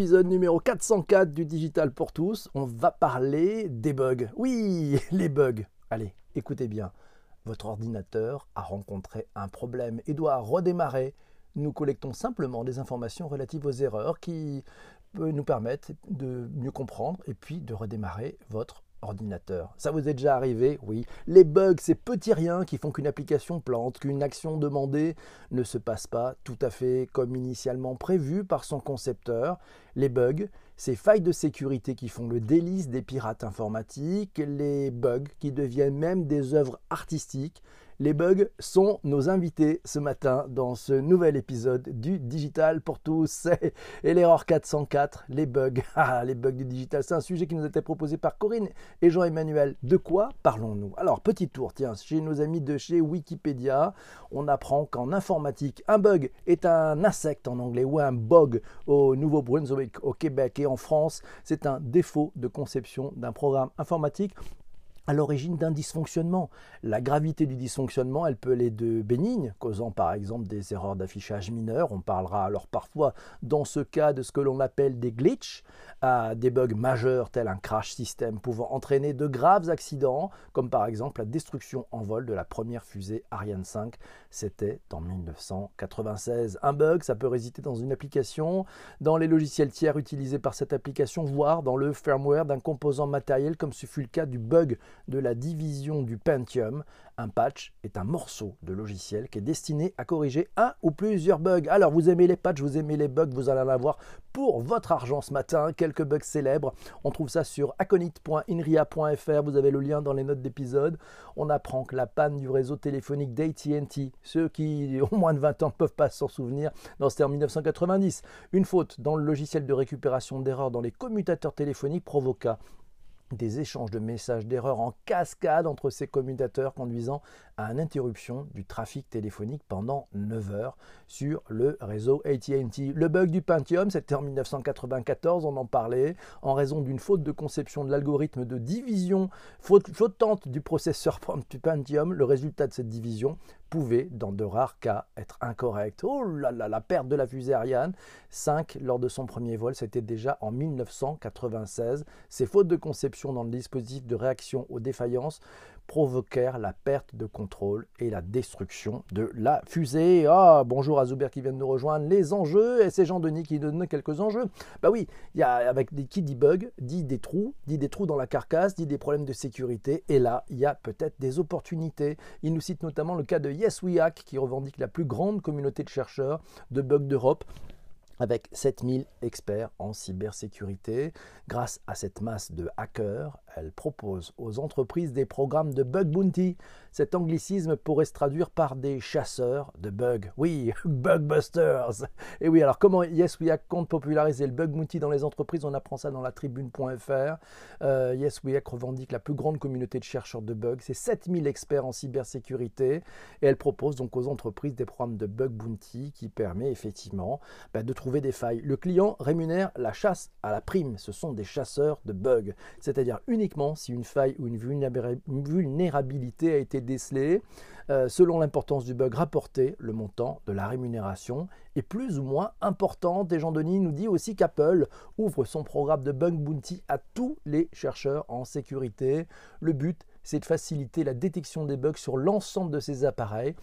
épisode numéro 404 du Digital pour tous. On va parler des bugs. Oui, les bugs. Allez, écoutez bien. Votre ordinateur a rencontré un problème et doit redémarrer. Nous collectons simplement des informations relatives aux erreurs qui peuvent nous permettre de mieux comprendre et puis de redémarrer votre ordinateur. Ça vous est déjà arrivé? Oui. Les bugs, ces petits riens qui font qu'une application plante, qu'une action demandée ne se passe pas tout à fait comme initialement prévu par son concepteur. Les bugs, ces failles de sécurité qui font le délice des pirates informatiques, les bugs qui deviennent même des œuvres artistiques, les bugs sont nos invités ce matin dans ce nouvel épisode du Digital pour tous. Et l'erreur 404, les bugs. Ah, les bugs du digital, c'est un sujet qui nous a été proposé par Corinne et Jean-Emmanuel. De quoi parlons-nous? Alors, petit tour, tiens, chez nos amis de chez Wikipédia, on apprend qu'en informatique, un bug est un insecte en anglais ou un bug au Nouveau-Brunswick, au Québec et en France, c'est un défaut de conception d'un programme informatique à l'origine d'un dysfonctionnement. La gravité du dysfonctionnement, elle peut aller de bénigne, causant par exemple des erreurs d'affichage mineurs, on parlera alors parfois dans ce cas de ce que l'on appelle des glitches, à des bugs majeurs tels un crash système pouvant entraîner de graves accidents, comme par exemple la destruction en vol de la première fusée Ariane 5, c'était en 1996. Un bug, ça peut résider dans une application, dans les logiciels tiers utilisés par cette application, voire dans le firmware d'un composant matériel comme ce fut le cas du bug de la division du Pentium. Un patch est un morceau de logiciel qui est destiné à corriger un ou plusieurs bugs. Alors vous aimez les patchs, vous aimez les bugs, vous allez en avoir pour votre argent ce matin. Quelques bugs célèbres. On trouve ça sur aconit.inria.fr. Vous avez le lien dans les notes d'épisode. On apprend que la panne du réseau téléphonique d'AT&T, ceux qui ont moins de 20 ans ne peuvent pas s'en souvenir, c'était en 1990. Une faute dans le logiciel de récupération d'erreurs dans les commutateurs téléphoniques provoqua des échanges de messages d'erreur en cascade entre ces commutateurs conduisant à une interruption du trafic téléphonique pendant 9 heures sur le réseau AT&T. Le bug du Pentium, c'était en 1994, on en parlait, en raison d'une faute de conception de l'algorithme de division faute, flottante du processeur Pentium. Le résultat de cette division pouvait, dans de rares cas, être incorrect. Oh là là, la perte de la fusée Ariane 5 lors de son premier vol, c'était déjà en 1996. Ces fautes de conception dans le dispositif de réaction aux défaillances provoquèrent la perte de contrôle et la destruction de la fusée. Ah, bonjour à Zuber qui vient de nous rejoindre. Les enjeux, et c'est Jean-Denis qui donne quelques enjeux. Bah oui, y a avec des qui dit bug, dit des trous, dit des trous dans la carcasse, dit des problèmes de sécurité, et là, il y a peut-être des opportunités. Il nous cite notamment le cas de YesWeHack qui revendique la plus grande communauté de chercheurs de bugs d'Europe avec 7000 experts en cybersécurité. Grâce à cette masse de hackers, elle propose aux entreprises des programmes de bug bounty. Cet anglicisme pourrait se traduire par des chasseurs de bugs. Oui, bugbusters. Et oui, alors comment Yes We compte populariser le bug bounty dans les entreprises? On apprend ça dans la tribune.fr. Euh, yes We revendique la plus grande communauté de chercheurs de bugs. C'est 7000 experts en cybersécurité. Et elle propose donc aux entreprises des programmes de bug bounty qui permet effectivement bah, de trouver des failles. Le client rémunère la chasse à la prime. Ce sont des chasseurs de bugs. C'est-à-dire une uniquement si une faille ou une vulnérabilité a été décelée. Euh, selon l'importance du bug rapporté, le montant de la rémunération est plus ou moins important. Et Jean Denis nous dit aussi qu'Apple ouvre son programme de bug bounty à tous les chercheurs en sécurité. Le but, c'est de faciliter la détection des bugs sur l'ensemble de ces appareils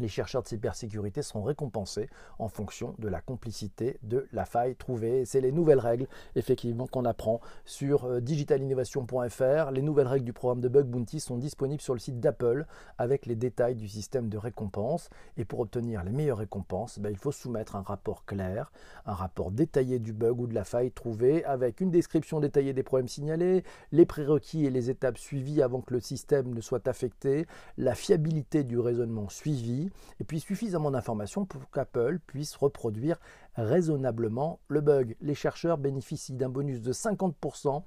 les chercheurs de cybersécurité seront récompensés en fonction de la complicité de la faille trouvée. C'est les nouvelles règles, effectivement, qu'on apprend sur euh, digitalinnovation.fr. Les nouvelles règles du programme de Bug Bounty sont disponibles sur le site d'Apple avec les détails du système de récompense. Et pour obtenir les meilleures récompenses, ben, il faut soumettre un rapport clair, un rapport détaillé du bug ou de la faille trouvée avec une description détaillée des problèmes signalés, les prérequis et les étapes suivies avant que le système ne soit affecté, la fiabilité du raisonnement suivi et puis suffisamment d'informations pour qu'Apple puisse reproduire raisonnablement le bug. Les chercheurs bénéficient d'un bonus de 50%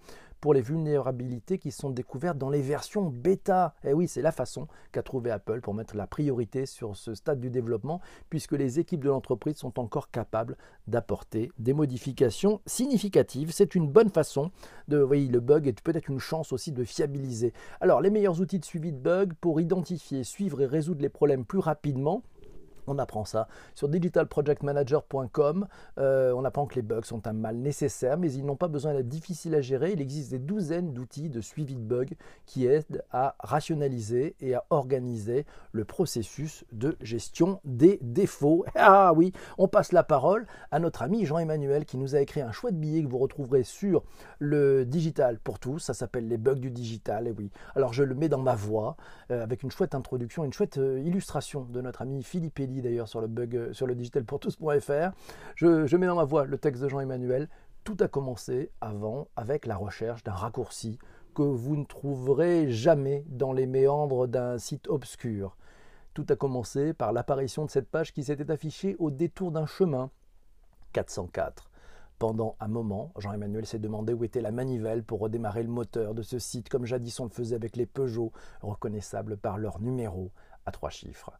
pour les vulnérabilités qui sont découvertes dans les versions bêta. Et eh oui, c'est la façon qu'a trouvé Apple pour mettre la priorité sur ce stade du développement, puisque les équipes de l'entreprise sont encore capables d'apporter des modifications significatives. C'est une bonne façon de, oui, le bug est peut-être une chance aussi de fiabiliser. Alors, les meilleurs outils de suivi de bugs pour identifier, suivre et résoudre les problèmes plus rapidement On apprend ça sur digitalprojectmanager.com. Euh, on apprend que les bugs sont un mal nécessaire, mais ils n'ont pas besoin d'être difficiles à gérer. Il existe des douzaines d'outils de suivi de bugs qui aident à rationaliser et à organiser le processus de gestion des défauts. Ah oui, on passe la parole à notre ami Jean-Emmanuel qui nous a écrit un chouette billet que vous retrouverez sur le digital pour tous. Ça s'appelle les bugs du digital. Et oui, alors je le mets dans ma voix euh, avec une chouette introduction, une chouette euh, illustration de notre ami Philippe Elie d'ailleurs sur le bug euh, sur le digitalpourtous.fr. Je, je mets dans ma voix le texte de Jean-Emmanuel. Tout a commencé avant avec la recherche d'un raccourci que vous ne trouverez jamais dans les méandres d'un site obscur. Tout a commencé par l'apparition de cette page qui s'était affichée au détour d'un chemin 404. Pendant un moment, Jean-Emmanuel s'est demandé où était la manivelle pour redémarrer le moteur de ce site, comme jadis on le faisait avec les Peugeot, reconnaissables par leur numéro à trois chiffres.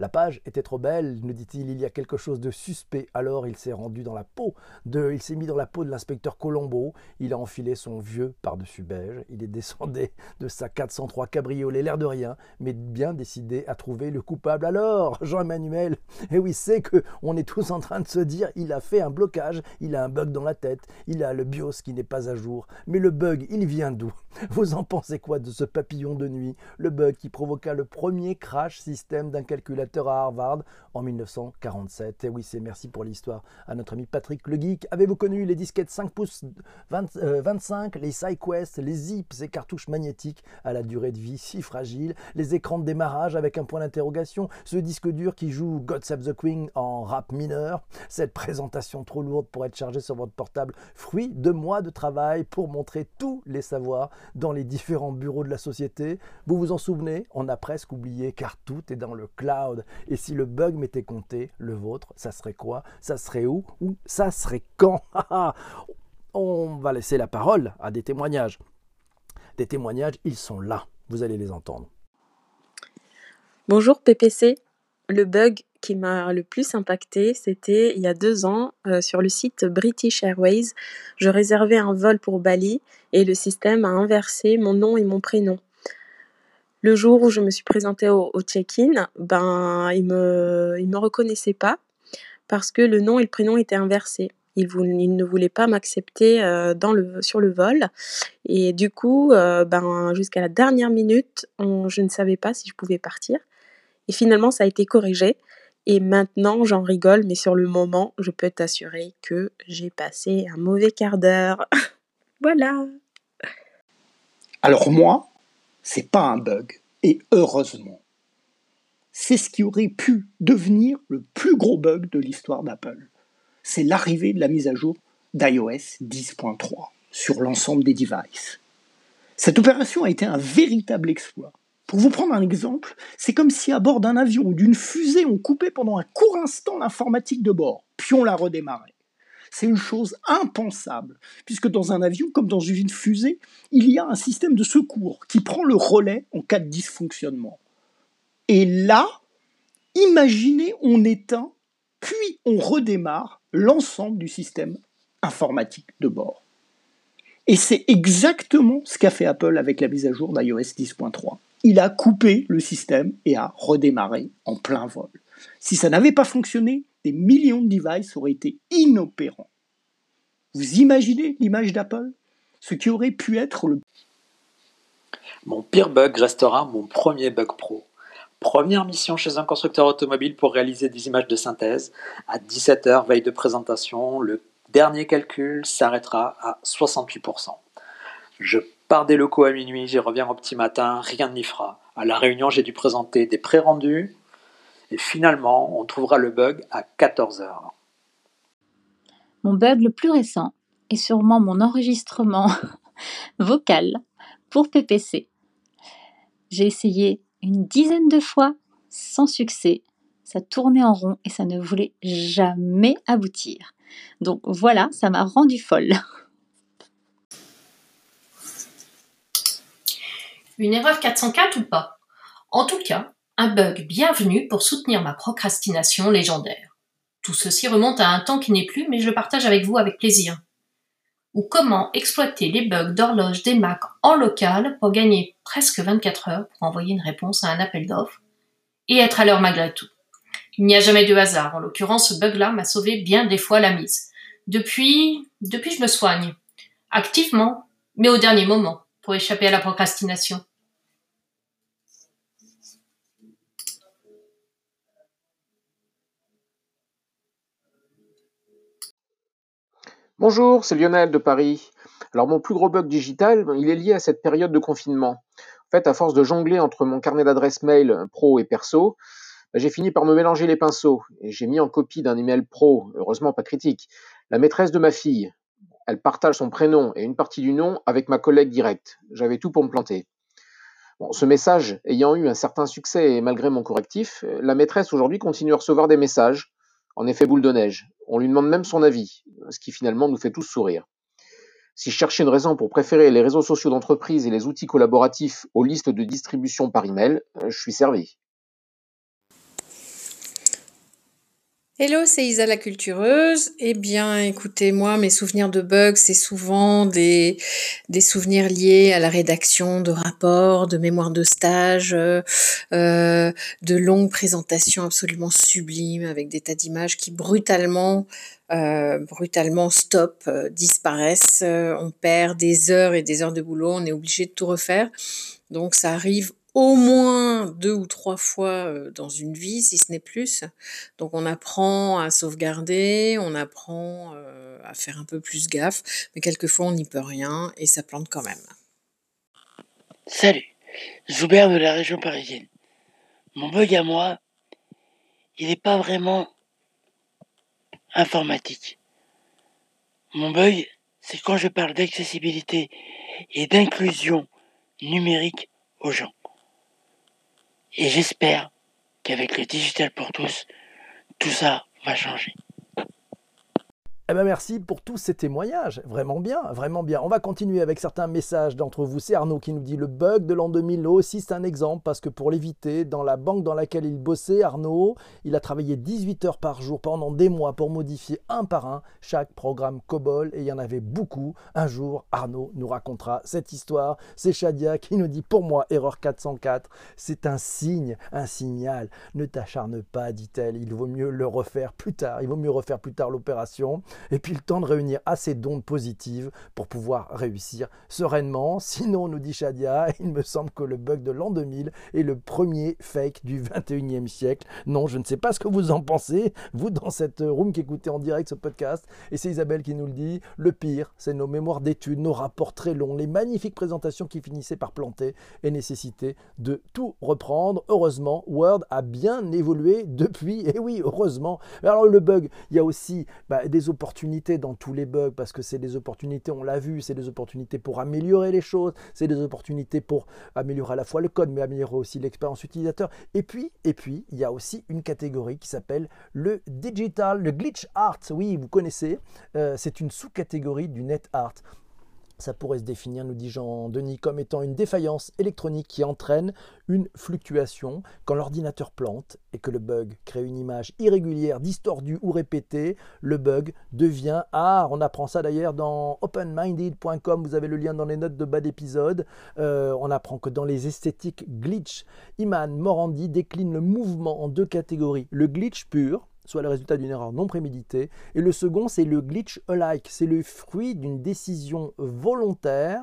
La page était trop belle, nous dit-il, il y a quelque chose de suspect. Alors il s'est rendu dans la peau de, il s'est mis dans la peau de l'inspecteur Colombo, il a enfilé son vieux par-dessus beige, il est descendu de sa 403 cabriolet, l'air de rien, mais bien décidé à trouver le coupable. Alors, Jean-Emmanuel, et eh oui, c'est que on est tous en train de se dire, il a fait un blocage, il a un bug dans la tête, il a le BIOS qui n'est pas à jour. Mais le bug, il vient d'où? Vous en pensez quoi de ce papillon de nuit? Le bug qui provoqua le premier crash système d'un calculateur à Harvard en 1947. Et oui, c'est merci pour l'histoire à notre ami Patrick le Geek. Avez-vous connu les disquettes 5 pouces 25, euh, les SideQuest, les zips, ces cartouches magnétiques à la durée de vie si fragile, les écrans de démarrage avec un point d'interrogation, ce disque dur qui joue God Save the Queen en rap mineur, cette présentation trop lourde pour être chargée sur votre portable, fruit de mois de travail pour montrer tous les savoirs dans les différents bureaux de la société. Vous vous en souvenez? On a presque oublié car tout est dans le cloud. Et si le bug m'était compté, le vôtre, ça serait quoi? Ça serait où? Ou ça serait quand? On va laisser la parole à des témoignages. Des témoignages, ils sont là. Vous allez les entendre. Bonjour PPC. Le bug qui m'a le plus impacté, c'était il y a deux ans euh, sur le site British Airways. Je réservais un vol pour Bali et le système a inversé mon nom et mon prénom. Le jour où je me suis présentée au, check-in, ben, il me, il me reconnaissait pas parce que le nom et le prénom étaient inversés. Il, il ne voulait pas m'accepter euh, dans le, sur le vol. Et du coup, euh, ben, jusqu'à la dernière minute, je ne savais pas si je pouvais partir. Et finalement, ça a été corrigé. Et maintenant, j'en rigole, mais sur le moment, je peux t'assurer que j'ai passé un mauvais quart d'heure. voilà. Alors moi, c'est pas un bug, et heureusement. C'est ce qui aurait pu devenir le plus gros bug de l'histoire d'Apple. C'est l'arrivée de la mise à jour d'iOS 10.3 sur l'ensemble des devices. Cette opération a été un véritable exploit. Pour vous prendre un exemple, c'est comme si à bord d'un avion ou d'une fusée on coupait pendant un court instant l'informatique de bord, puis on la redémarrait. C'est une chose impensable, puisque dans un avion, comme dans une fusée, il y a un système de secours qui prend le relais en cas de dysfonctionnement. Et là, imaginez, on éteint, puis on redémarre l'ensemble du système informatique de bord. Et c'est exactement ce qu'a fait Apple avec la mise à jour d'iOS 10.3. Il a coupé le système et a redémarré en plein vol. Si ça n'avait pas fonctionné, des millions de devices auraient été inopérants. Vous imaginez l'image d'Apple? Ce qui aurait pu être le... Mon pire bug restera mon premier bug pro. Première mission chez un constructeur automobile pour réaliser des images de synthèse. À 17h, veille de présentation, le dernier calcul s'arrêtera à 68%. Je pars des locaux à minuit, j'y reviens au petit matin, rien n'y fera. À la réunion, j'ai dû présenter des pré-rendus, et finalement, on trouvera le bug à 14 heures. Mon bug le plus récent est sûrement mon enregistrement vocal pour PPC. J'ai essayé une dizaine de fois sans succès. Ça tournait en rond et ça ne voulait jamais aboutir. Donc voilà, ça m'a rendu folle. Une erreur 404 ou pas? En tout cas, un bug bienvenu pour soutenir ma procrastination légendaire. Tout ceci remonte à un temps qui n'est plus, mais je le partage avec vous avec plaisir. Ou comment exploiter les bugs d'horloge des Mac en local pour gagner presque 24 heures pour envoyer une réponse à un appel d'offres et être à l'heure malgré tout. Il n'y a jamais de hasard. En l'occurrence, ce bug-là m'a sauvé bien des fois la mise. Depuis, depuis je me soigne. Activement, mais au dernier moment, pour échapper à la procrastination. Bonjour, c'est Lionel de Paris. Alors mon plus gros bug digital, il est lié à cette période de confinement. En fait, à force de jongler entre mon carnet d'adresses mail pro et perso, bah, j'ai fini par me mélanger les pinceaux et j'ai mis en copie d'un email pro, heureusement pas critique, la maîtresse de ma fille. Elle partage son prénom et une partie du nom avec ma collègue directe. J'avais tout pour me planter. Ce message ayant eu un certain succès et malgré mon correctif, la maîtresse aujourd'hui continue à recevoir des messages en effet boule de neige. On lui demande même son avis, ce qui finalement nous fait tous sourire. Si je cherchais une raison pour préférer les réseaux sociaux d'entreprise et les outils collaboratifs aux listes de distribution par email, euh, je suis servi. Hello, c'est Isa la cultureuse. Eh bien, écoutez, moi, mes souvenirs de bugs, c'est souvent des, des souvenirs liés à la rédaction de rapports, de mémoires de stage, euh, euh, de longues présentations absolument sublimes avec des tas d'images qui brutalement, euh, brutalement stop, disparaissent. on perd des heures et des heures de boulot, on est obligé de tout refaire. Donc, ça arrive au moins deux ou trois fois dans une vie, si ce n'est plus. Donc on apprend à sauvegarder, on apprend à faire un peu plus gaffe, mais quelquefois on n'y peut rien et ça plante quand même. Salut, Zoubert de la région parisienne. Mon bug à moi, il n'est pas vraiment informatique. Mon bug, c'est quand je parle d'accessibilité et d'inclusion numérique aux gens. Et j'espère qu'avec le digital pour tous, tout ça va changer. Eh ben merci pour tous ces témoignages. Vraiment bien, vraiment bien. On va continuer avec certains messages d'entre vous. C'est Arnaud qui nous dit le bug de l'an 2000 aussi, c'est un exemple parce que pour l'éviter, dans la banque dans laquelle il bossait, Arnaud, il a travaillé 18 heures par jour pendant des mois pour modifier un par un chaque programme COBOL et il y en avait beaucoup. Un jour, Arnaud nous racontera cette histoire. C'est Shadia qui nous dit pour moi, erreur 404, c'est un signe, un signal. Ne t'acharne pas, dit-elle, il vaut mieux le refaire plus tard. Il vaut mieux refaire plus tard l'opération et puis le temps de réunir assez d'ondes positives pour pouvoir réussir sereinement. Sinon, nous dit Shadia, il me semble que le bug de l'an 2000 est le premier fake du 21e siècle. Non, je ne sais pas ce que vous en pensez, vous dans cette room qui écoutez en direct ce podcast. Et c'est Isabelle qui nous le dit. Le pire, c'est nos mémoires d'études, nos rapports très longs, les magnifiques présentations qui finissaient par planter et nécessiter de tout reprendre. Heureusement, Word a bien évolué depuis. Et oui, heureusement. Alors le bug, il y a aussi bah, des opportunités dans tous les bugs parce que c'est des opportunités, on l'a vu, c'est des opportunités pour améliorer les choses, c'est des opportunités pour améliorer à la fois le code, mais améliorer aussi l'expérience utilisateur. Et puis, et puis, il y a aussi une catégorie qui s'appelle le digital, le glitch art. Oui, vous connaissez, euh, c'est une sous-catégorie du net art. Ça pourrait se définir, nous dit Jean-Denis, comme étant une défaillance électronique qui entraîne une fluctuation. Quand l'ordinateur plante et que le bug crée une image irrégulière, distordue ou répétée, le bug devient ah, On apprend ça d'ailleurs dans openminded.com, vous avez le lien dans les notes de bas d'épisode. Euh, on apprend que dans les esthétiques glitch, Iman Morandi décline le mouvement en deux catégories. Le glitch pur, soit le résultat d'une erreur non préméditée. Et le second, c'est le glitch alike. C'est le fruit d'une décision volontaire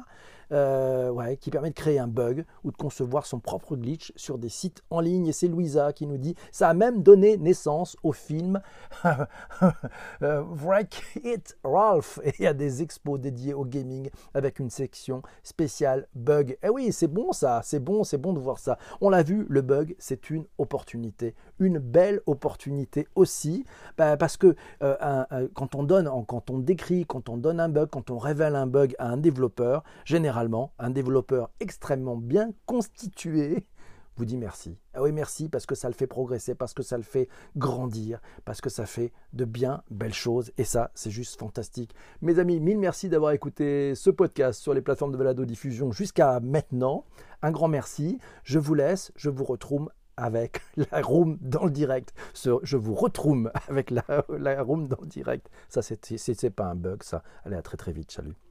euh, ouais, qui permet de créer un bug ou de concevoir son propre glitch sur des sites en ligne. Et c'est Louisa qui nous dit ça a même donné naissance au film euh, Wreck It Ralph. Et a des expos dédiés au gaming avec une section spéciale bug. Et eh oui, c'est bon ça, c'est bon, c'est bon de voir ça. On l'a vu, le bug, c'est une opportunité, une belle opportunité aussi, bah, parce que euh, quand on donne, quand on décrit, quand on donne un bug, quand on révèle un bug à un développeur, généralement un développeur extrêmement bien constitué vous dit merci. Ah oui, merci parce que ça le fait progresser, parce que ça le fait grandir, parce que ça fait de bien belles choses. Et ça, c'est juste fantastique. Mes amis, mille merci d'avoir écouté ce podcast sur les plateformes de balado diffusion jusqu'à maintenant. Un grand merci. Je vous laisse, je vous retrouve avec la room dans le direct. Je vous retrouve avec la, la room dans le direct. Ça, c'est pas un bug, ça. Allez, à très très vite. Salut.